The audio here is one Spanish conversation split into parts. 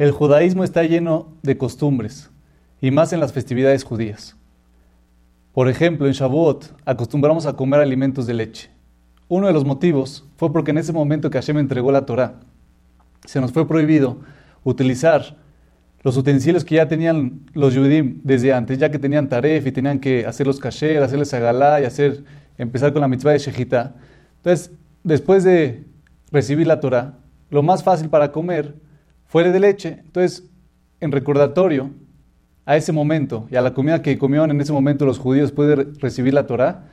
El judaísmo está lleno de costumbres, y más en las festividades judías. Por ejemplo, en Shavuot acostumbramos a comer alimentos de leche. Uno de los motivos fue porque en ese momento que Hashem entregó la Torah, se nos fue prohibido utilizar los utensilios que ya tenían los Yudim desde antes, ya que tenían taref y tenían que hacer los kasher, hacerles agalá y hacer, empezar con la mitzvah de Shejitá. Entonces, después de recibir la Torah, lo más fácil para comer fue de leche. Entonces, en recordatorio a ese momento y a la comida que comieron en ese momento los judíos después de recibir la Torah,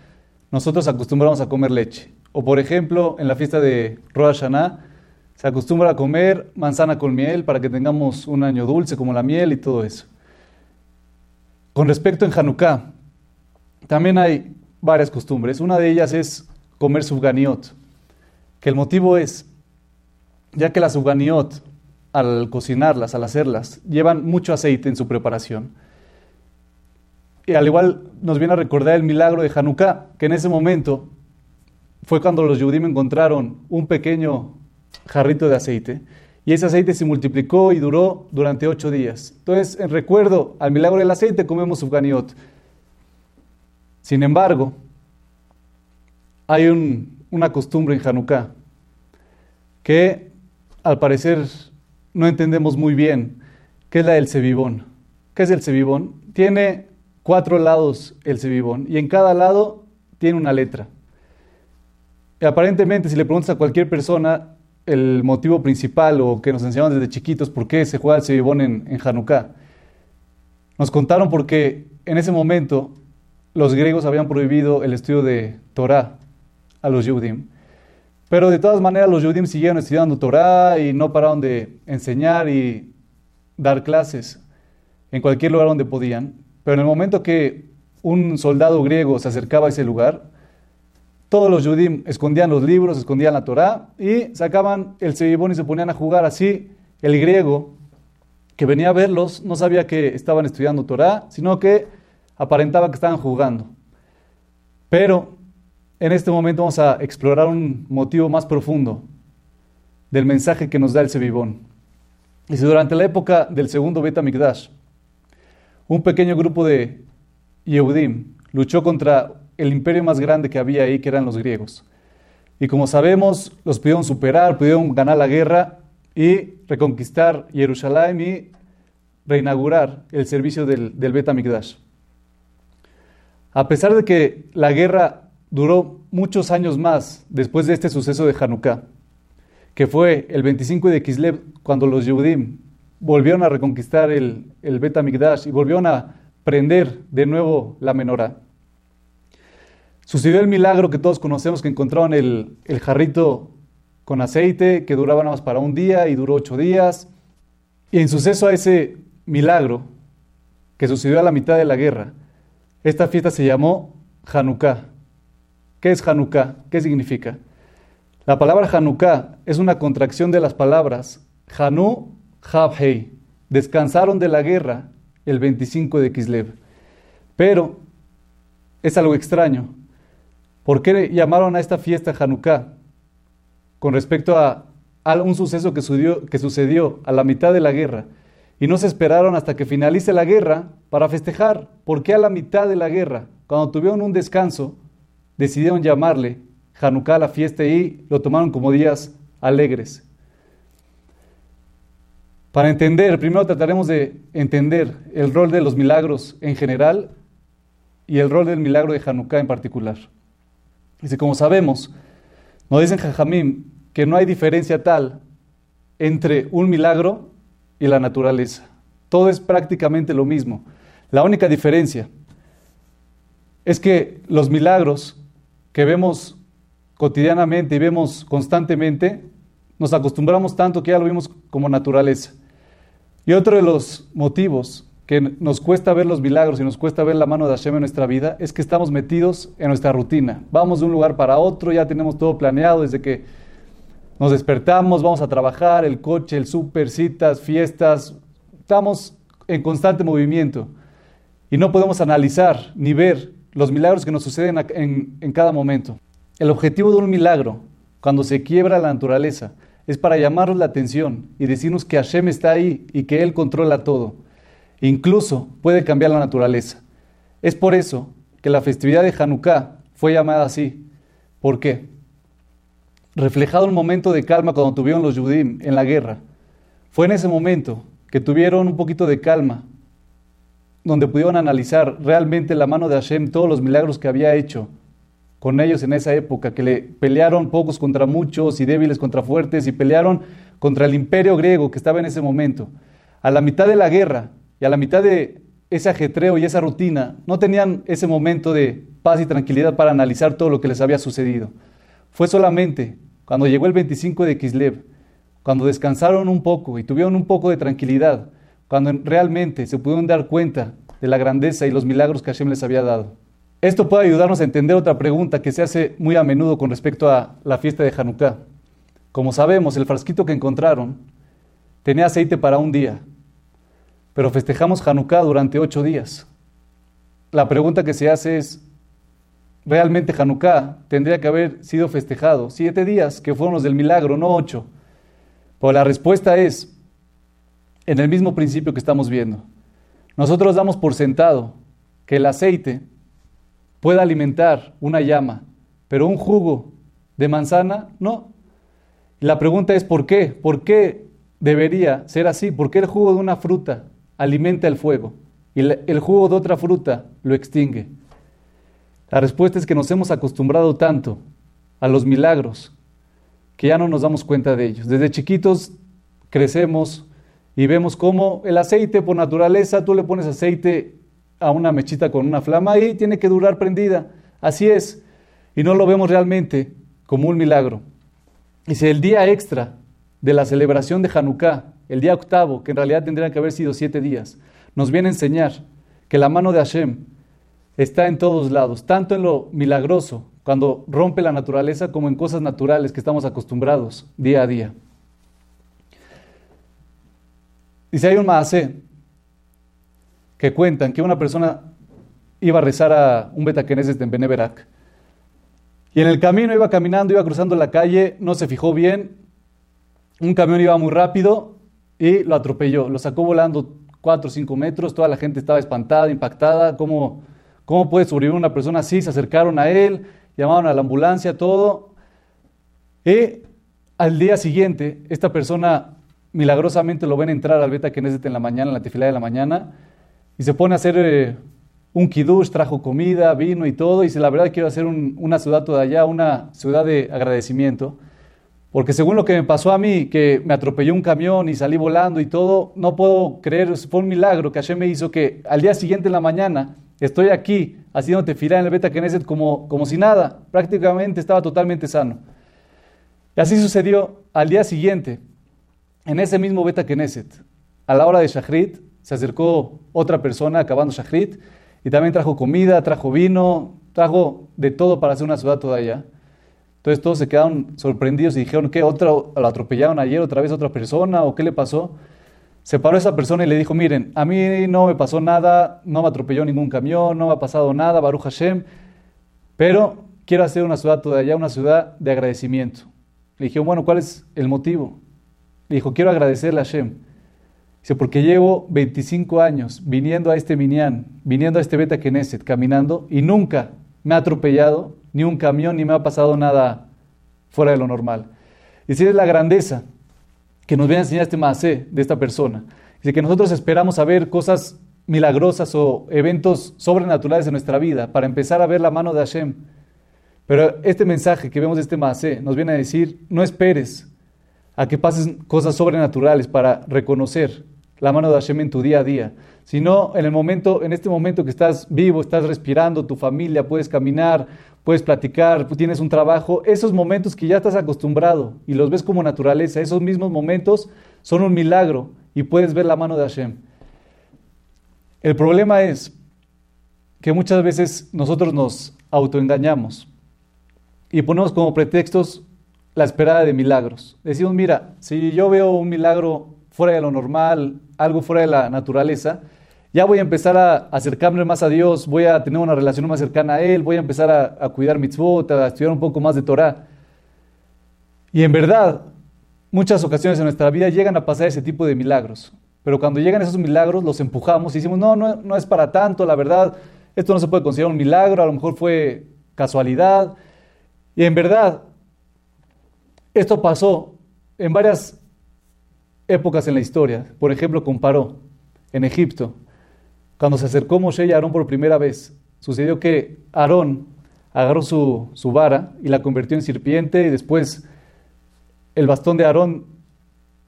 nosotros acostumbramos a comer leche. O por ejemplo, en la fiesta de Rosh Hashanah, se acostumbra a comer manzana con miel para que tengamos un año dulce como la miel y todo eso. Con respecto en Hanukkah, también hay varias costumbres. Una de ellas es comer subganiot, que el motivo es, ya que la subganiot, al cocinarlas, al hacerlas, llevan mucho aceite en su preparación. Y al igual nos viene a recordar el milagro de Hanukkah, que en ese momento fue cuando los Yudim encontraron un pequeño jarrito de aceite. Y ese aceite se multiplicó y duró durante ocho días. Entonces, en recuerdo al milagro del aceite, comemos subganiot. Sin embargo, hay una costumbre en Hanukkah que al parecer no entendemos muy bien, que es la del cebibón. ¿Qué es el cebibón? Tiene cuatro lados el cebibón y en cada lado tiene una letra. Aparentemente, si le preguntas a cualquier persona, el motivo principal o que nos enseñaron desde chiquitos por qué se juega el cebibón en, en Hanukkah. Nos contaron porque en ese momento los griegos habían prohibido el estudio de Torah a los Yudim. Pero de todas maneras los Yudim siguieron estudiando Torah y no pararon de enseñar y dar clases en cualquier lugar donde podían. Pero en el momento que un soldado griego se acercaba a ese lugar, todos los Yudim escondían los libros, escondían la Torá y sacaban el cebibón y se ponían a jugar. Así el griego que venía a verlos no sabía que estaban estudiando Torá, sino que aparentaba que estaban jugando. Pero en este momento vamos a explorar un motivo más profundo del mensaje que nos da el cebibón. Y si durante la época del segundo Bet Mikdash, un pequeño grupo de Yehudim luchó contra el imperio más grande que había ahí, que eran los griegos. Y como sabemos, los pudieron superar, pudieron ganar la guerra y reconquistar Jerusalén y reinaugurar el servicio del, del A pesar de que la guerra duró muchos años más después de este suceso de Hanukkah, que fue el 25 de Kislev, cuando los Yehudim volvieron a reconquistar el, el Bet y volvieron a prender de nuevo la menorá. Sucedió el milagro que todos conocemos, que encontraron el, el jarrito con aceite, que duraba nada más para un día y duró ocho días. Y en suceso a ese milagro, que sucedió a la mitad de la guerra, esta fiesta se llamó Hanukkah. ¿Qué es Hanukkah? ¿Qué significa? La palabra Hanukkah es una contracción de las palabras Hanu, Havhei. Descansaron de la guerra el 25 de Kislev. Pero es algo extraño, ¿Por qué llamaron a esta fiesta Hanukkah? Con respecto a, un suceso que sucedió, que sucedió a la mitad de la guerra. Y no se esperaron hasta que finalice la guerra para festejar. ¿Por qué a la mitad de la guerra? Cuando tuvieron un descanso, decidieron llamarle Hanukkah la fiesta y lo tomaron como días alegres. Para entender, primero trataremos de entender el rol de los milagros en general y el rol del milagro de Hanukkah en particular. Dice, como sabemos, nos dicen Jajamim que no hay diferencia tal entre un milagro y la naturaleza. Todo es prácticamente lo mismo. La única diferencia es que los milagros que vemos cotidianamente y vemos constantemente, nos acostumbramos tanto que ya lo vimos como naturaleza. Y otro de los motivos que nos cuesta ver los milagros y nos cuesta ver la mano de Hashem en nuestra vida es que estamos metidos en nuestra rutina. Vamos de un lugar para otro, ya tenemos todo planeado desde que nos despertamos, vamos a trabajar, el coche, el súper, citas, fiestas. Estamos en constante movimiento y no podemos analizar ni ver los milagros que nos suceden en, cada momento. El objetivo de un milagro, cuando se quiebra la naturaleza, es para llamarnos la atención y decirnos que Hashem está ahí y que Él controla todo. Incluso puede cambiar la naturaleza. Es por eso que la festividad de Hanukkah fue llamada así. ¿Por qué? Reflejado un momento de calma cuando tuvieron los Yudim en la guerra. Fue en ese momento que tuvieron un poquito de calma, donde pudieron analizar realmente la mano de Hashem, todos los milagros que había hecho con ellos en esa época, que le pelearon pocos contra muchos y débiles contra fuertes y pelearon contra el imperio griego que estaba en ese momento. A la mitad de la guerra y a la mitad de ese ajetreo y esa rutina, no tenían ese momento de paz y tranquilidad para analizar todo lo que les había sucedido. Fue solamente cuando llegó el 25 de Kislev, cuando descansaron un poco y tuvieron un poco de tranquilidad, cuando realmente se pudieron dar cuenta de la grandeza y los milagros que Hashem les había dado. Esto puede ayudarnos a entender otra pregunta que se hace muy a menudo con respecto a la fiesta de Hanukkah. Como sabemos, el frasquito que encontraron tenía aceite para un día, pero festejamos Hanukkah durante ocho días. La pregunta que se hace es, ¿realmente Hanukkah tendría que haber sido festejado siete días, que fueron los del milagro, no ocho? Pues la respuesta es, en el mismo principio que estamos viendo. Nosotros damos por sentado que el aceite puede alimentar una llama, pero un jugo de manzana no. la pregunta es ¿por qué? ¿Por qué debería ser así? ¿Por qué el jugo de una fruta alimenta el fuego y el jugo de otra fruta lo extingue? La respuesta es que nos hemos acostumbrado tanto a los milagros que ya no nos damos cuenta de ellos. Desde chiquitos crecemos y vemos cómo el aceite por naturaleza, tú le pones aceite a una mechita con una flama y tiene que durar prendida. Así es. Y no lo vemos realmente como un milagro. Si el día extra de la celebración de Hanukkah, el día octavo, que en realidad tendría que haber sido siete días, nos viene a enseñar que la mano de Hashem está en todos lados, tanto en lo milagroso, cuando rompe la naturaleza, como en cosas naturales que estamos acostumbrados día a día. Dice, hay un maasé que cuentan que una persona iba a rezar a un betaqueneses en Beneverac. Y en el camino iba caminando, iba cruzando la calle, no se fijó bien. Un camión iba muy rápido y lo atropelló. Lo sacó volando 4 o 5 metros. Toda la gente estaba espantada, impactada. ¿Cómo, ¿Cómo puede sobrevivir una persona así? Se acercaron a él, llamaron a la ambulancia, todo. Y al día siguiente, esta persona milagrosamente lo ven entrar al Beta Knesset en la mañana, en la tefilá de la mañana y se pone a hacer eh, un kiddush, trajo comida, vino y todo, y dice, la verdad quiero hacer una ciudad toda allá, una ciudad de agradecimiento, porque según lo que me pasó a mí, que me atropelló un camión y salí volando y todo, no puedo creer, fue un milagro que Hashem me hizo que al día siguiente en la mañana estoy aquí haciéndote filar en el Beta Knesset como, como si nada, prácticamente estaba totalmente sano. Y así sucedió al día siguiente, en ese mismo Beta Knesset, a la hora de Shachrit, se acercó otra persona acabando Shachrit y también trajo comida, trajo vino, trajo de todo para hacer una ciudad toda allá. Entonces todos se quedaron sorprendidos y dijeron, ¿qué? ¿Otra, ¿Lo atropellaron ayer otra vez otra persona o qué le pasó? Se paró esa persona y le dijo, miren, a mí no me pasó nada, no me atropelló ningún camión, no me ha pasado nada, Baruch Hashem, pero quiero hacer una ciudad toda allá, una ciudad de agradecimiento. Le dijeron, bueno, ¿cuál es el motivo? Le dijo, quiero agradecerle a Hashem Dice, porque llevo 25 años viniendo a este Minyan, viniendo a este Beta Knesset, caminando, y nunca me ha atropellado ni un camión, ni me ha pasado nada fuera de lo normal. Y si es la grandeza que nos viene a enseñar este Maasé de esta persona. Dice que nosotros esperamos a ver cosas milagrosas o eventos sobrenaturales en nuestra vida para empezar a ver la mano de Hashem. Pero este mensaje que vemos de este Maasé nos viene a decir, no esperes a que pasen cosas sobrenaturales para reconocer la mano de Hashem en tu día a día, sino en el momento, en este momento que estás vivo, estás respirando, tu familia, puedes caminar, puedes platicar, tienes un trabajo, esos momentos que ya estás acostumbrado y los ves como naturaleza, esos mismos momentos son un milagro y puedes ver la mano de Hashem. El problema es que muchas veces nosotros nos autoengañamos y ponemos como pretextos la esperada de milagros. Decimos, mira, si yo veo un milagro fuera de lo normal, algo fuera de la naturaleza, ya voy a empezar a acercarme más a Dios, voy a tener una relación más cercana a Él, voy a empezar a, a cuidar mitzvot, a estudiar un poco más de Torah. Y en verdad, muchas ocasiones en nuestra vida llegan a pasar ese tipo de milagros. Pero cuando llegan esos milagros, los empujamos y decimos, no, no, no es para tanto, la verdad, esto no se puede considerar un milagro, a lo mejor fue casualidad. Y en verdad, esto pasó en varias épocas en la historia. Por ejemplo, comparó en Egipto, cuando se acercó Moshe y Aarón por primera vez, sucedió que Aarón agarró su, su vara y la convirtió en serpiente y después el bastón de Aarón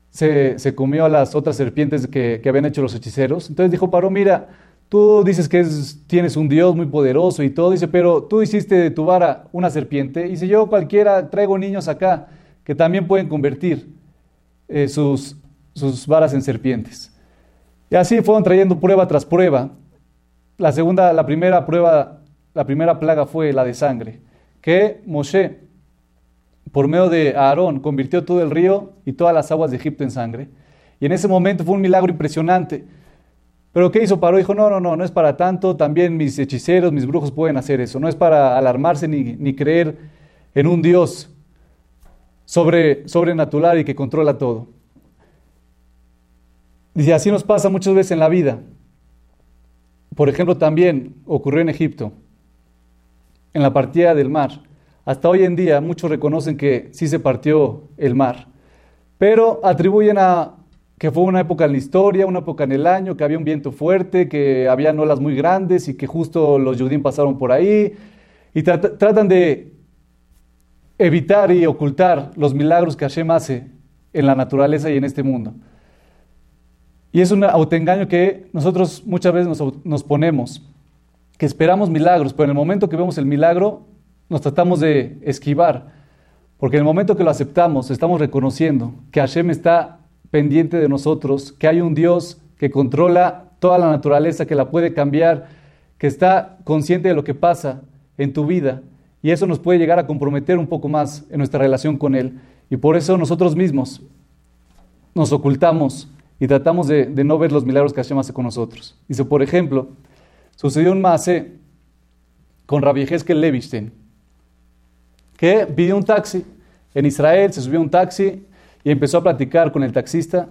se, se, comió a las otras serpientes que, que, habían hecho los hechiceros. Entonces dijo Paró, mira, tú dices que tienes un Dios muy poderoso y todo, dice, pero tú hiciste de tu vara una serpiente. Y dice, yo cualquiera traigo niños acá que también pueden convertir eh, sus, sus varas en serpientes. Y así fueron trayendo prueba tras prueba. La segunda, la primera prueba, la primera plaga fue la de sangre, que Moshe, por medio de Aarón, convirtió todo el río y todas las aguas de Egipto en sangre. Y en ese momento fue un milagro impresionante. Pero ¿qué hizo Paró? Dijo, no, no, no, no es para tanto, también mis hechiceros, mis brujos pueden hacer eso, no es para alarmarse ni, ni creer en un Dios sobre, sobrenatural y que controla todo. Dice, así nos pasa muchas veces en la vida. Por ejemplo, también ocurrió en Egipto, en la partida del mar. Hasta hoy en día muchos reconocen que sí se partió el mar, pero atribuyen a que fue una época en la historia, una época en el año, que había un viento fuerte, que había olas muy grandes y que justo los judíos pasaron por ahí. Y tratan de evitar y ocultar los milagros que Hashem hace en la naturaleza y en este mundo. Y es un autoengaño que nosotros muchas veces nos, ponemos, que esperamos milagros, pero en el momento que vemos el milagro nos tratamos de esquivar, porque en el momento que lo aceptamos estamos reconociendo que Hashem está pendiente de nosotros, que hay un Dios que controla toda la naturaleza, que la puede cambiar, que está consciente de lo que pasa en tu vida, y eso nos puede llegar a comprometer un poco más en nuestra relación con Él. Y por eso nosotros mismos nos ocultamos y tratamos de, no ver los milagros que Hashem hace con nosotros. Dice, por ejemplo, sucedió un maase con Rabbi Heskel Levistein, que pidió un taxi en Israel, se subió a un taxi y empezó a platicar con el taxista.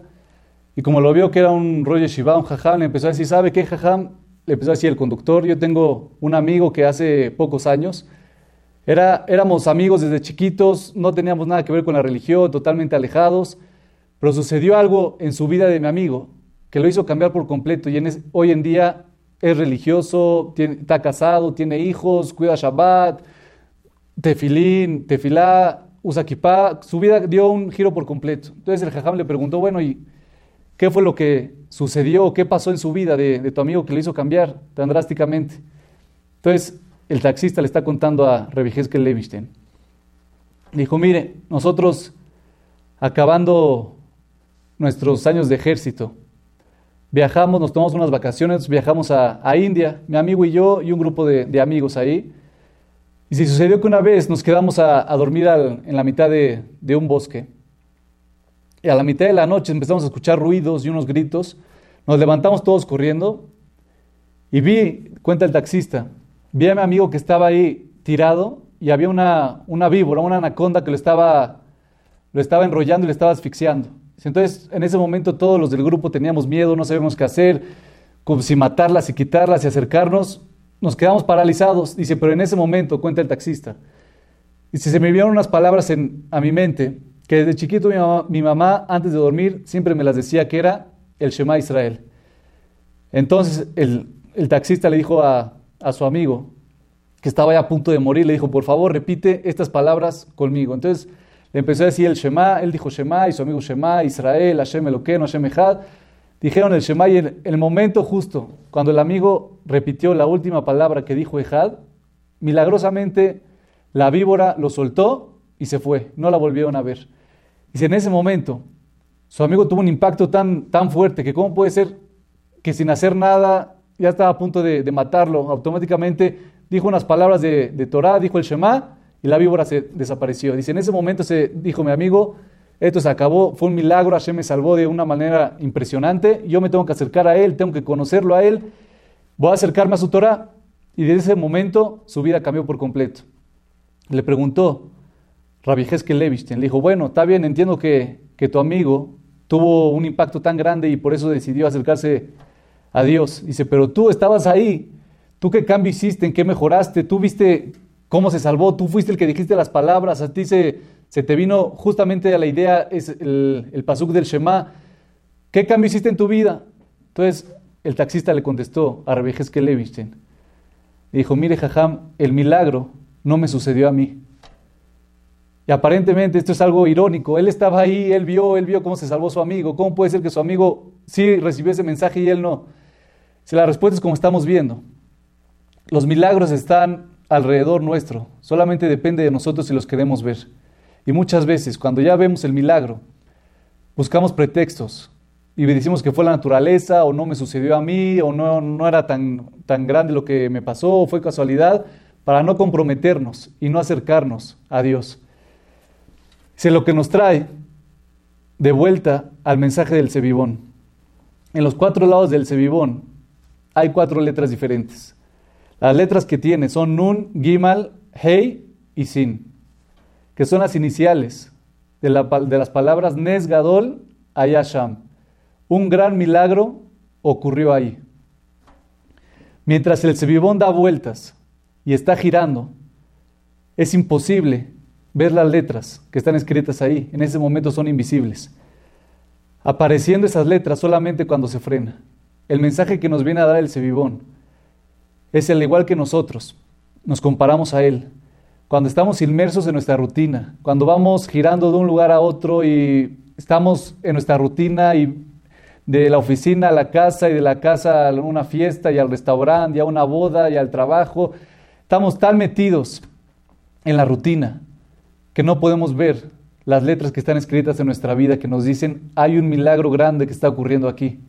Y como lo vio que era un rollo Shiva, un jajam, le empezó a decir, ¿sabe qué jajam? Le empezó a decir el conductor, yo tengo un amigo que hace pocos años, era, éramos amigos desde chiquitos, no teníamos nada que ver con la religión, totalmente alejados, pero sucedió algo en su vida de mi amigo que lo hizo cambiar por completo y hoy en día es religioso, está casado, tiene hijos, cuida Shabbat, tefilín, tefilá, usa kippah. Su vida dio un giro por completo. Entonces el jajam le preguntó, bueno, ¿y qué fue lo que sucedió? ¿Qué pasó en su vida de, tu amigo que le hizo cambiar tan drásticamente? Entonces el taxista le está contando a Revi Levistein. Dijo, mire, nosotros acabando nuestros años de ejército. Viajamos, nos tomamos unas vacaciones, viajamos a, India, mi amigo y yo y un grupo de, amigos ahí. Y se sucedió que una vez nos quedamos a, dormir en la mitad de, de, un bosque. Y a la mitad de la noche empezamos a escuchar ruidos y unos gritos. Nos levantamos todos corriendo y vi, cuenta el taxista, vi a mi amigo que estaba ahí tirado y había una, una víbora, una anaconda que lo estaba, lo estaba enrollando y le estaba asfixiando. Entonces, en ese momento todos los del grupo teníamos miedo, no sabíamos qué hacer, como si matarlas, si quitarlas, y acercarnos, nos quedamos paralizados. Dice, pero en ese momento, cuenta el taxista, y si se me vieron unas palabras en, a mi mente, que desde chiquito mi mamá, antes de dormir, siempre me las decía que era el Shema Israel. Entonces el, el taxista le dijo a, a su amigo, que estaba ya a punto de morir, le dijo, por favor, repite estas palabras conmigo. Entonces, le empezó a decir el Shema, él dijo Shema y su amigo Shema, Israel, Hashem Eloqueno, Hashem Echad. Dijeron el Shema y en el momento justo, cuando el amigo repitió la última palabra que dijo Echad, milagrosamente la víbora lo soltó y se fue, no la volvieron a ver. Y en ese momento su amigo tuvo un impacto tan, tan fuerte que cómo puede ser que sin hacer nada ya estaba a punto de, matarlo, automáticamente dijo unas palabras de, de Torah, dijo el Shema y la víbora se desapareció. Dice, en ese momento se dijo mi amigo, esto se acabó, fue un milagro, Hashem me salvó de una manera impresionante, yo me tengo que acercar a él, tengo que conocerlo a él, voy a acercarme a su Torah. Y desde ese momento su vida cambió por completo. Le preguntó Rabbi Heskel Levistein, le dijo, bueno, está bien, entiendo que, que tu amigo tuvo un impacto tan grande y por eso decidió acercarse a Dios. Dice, pero tú estabas ahí, tú qué cambio hiciste, en qué mejoraste, tú viste cómo se salvó, tú fuiste el que dijiste las palabras, a ti se, se te vino justamente a la idea, es el, el pasuk del Shema, ¿qué cambio hiciste en tu vida? Entonces el taxista le contestó a que Levichen, dijo, mire Jajam, el milagro no me sucedió a mí. Y aparentemente esto es algo irónico. Él estaba ahí, él vio, él vio cómo se salvó su amigo. ¿Cómo puede ser que su amigo sí recibió ese mensaje y él no? Si la respuesta es como estamos viendo. Los milagros están alrededor nuestro. Solamente depende de nosotros si los queremos ver. Y muchas veces, cuando ya vemos el milagro, buscamos pretextos y decimos que fue la naturaleza o no me sucedió a mí o no, no era tan, tan grande lo que me pasó o fue casualidad para no comprometernos y no acercarnos a Dios. Es lo que nos trae de vuelta al mensaje del Cebibón. En los cuatro lados del Cebibón hay cuatro letras diferentes. Las letras que tiene son Nun, Gimal, Hei y Sin, que son las iniciales de, las palabras Nesgadol, Ayasham. Un gran milagro ocurrió ahí. Mientras el Cebibón da vueltas y está girando, es imposible ver las letras que están escritas ahí. En ese momento son invisibles. Apareciendo esas letras solamente cuando se frena. El mensaje que nos viene a dar el Cebibón es el igual que nosotros. Nos comparamos a Él. Cuando estamos inmersos en nuestra rutina, cuando vamos girando de un lugar a otro y estamos en nuestra rutina y de la oficina a la casa y de la casa a una fiesta y al restaurante y a una boda y al trabajo, estamos tan metidos en la rutina que no podemos ver las letras que están escritas en nuestra vida que nos dicen, hay un milagro grande que está ocurriendo aquí.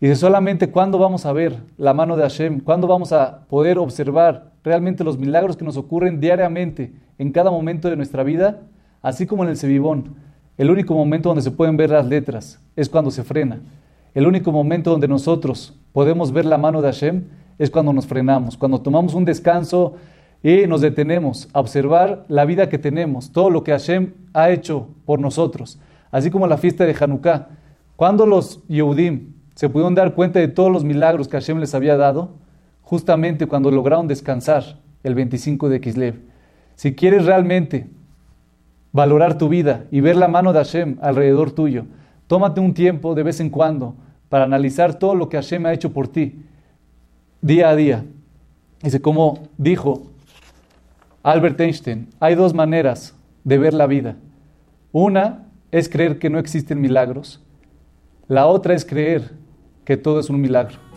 De solamente cuándo vamos a ver la mano de Hashem, cuándo vamos a poder observar realmente los milagros que nos ocurren diariamente en cada momento de nuestra vida, así como en el Sebibón. El único momento donde se pueden ver las letras es cuando se frena. El único momento donde nosotros podemos ver la mano de Hashem es cuando nos frenamos, cuando tomamos un descanso y nos detenemos a observar la vida que tenemos, todo lo que Hashem ha hecho por nosotros, así como la fiesta de Hanukkah. Cuando los Yehudim se pudieron dar cuenta de todos los milagros que Hashem les había dado, justamente cuando lograron descansar el 25 de Kislev. Si quieres realmente valorar tu vida y ver la mano de Hashem alrededor tuyo, tómate un tiempo de vez en cuando para analizar todo lo que Hashem ha hecho por ti, día a día. Dice, como dijo Albert Einstein, hay dos maneras de ver la vida. Una es creer que no existen milagros. La otra es creer que todo es un milagro.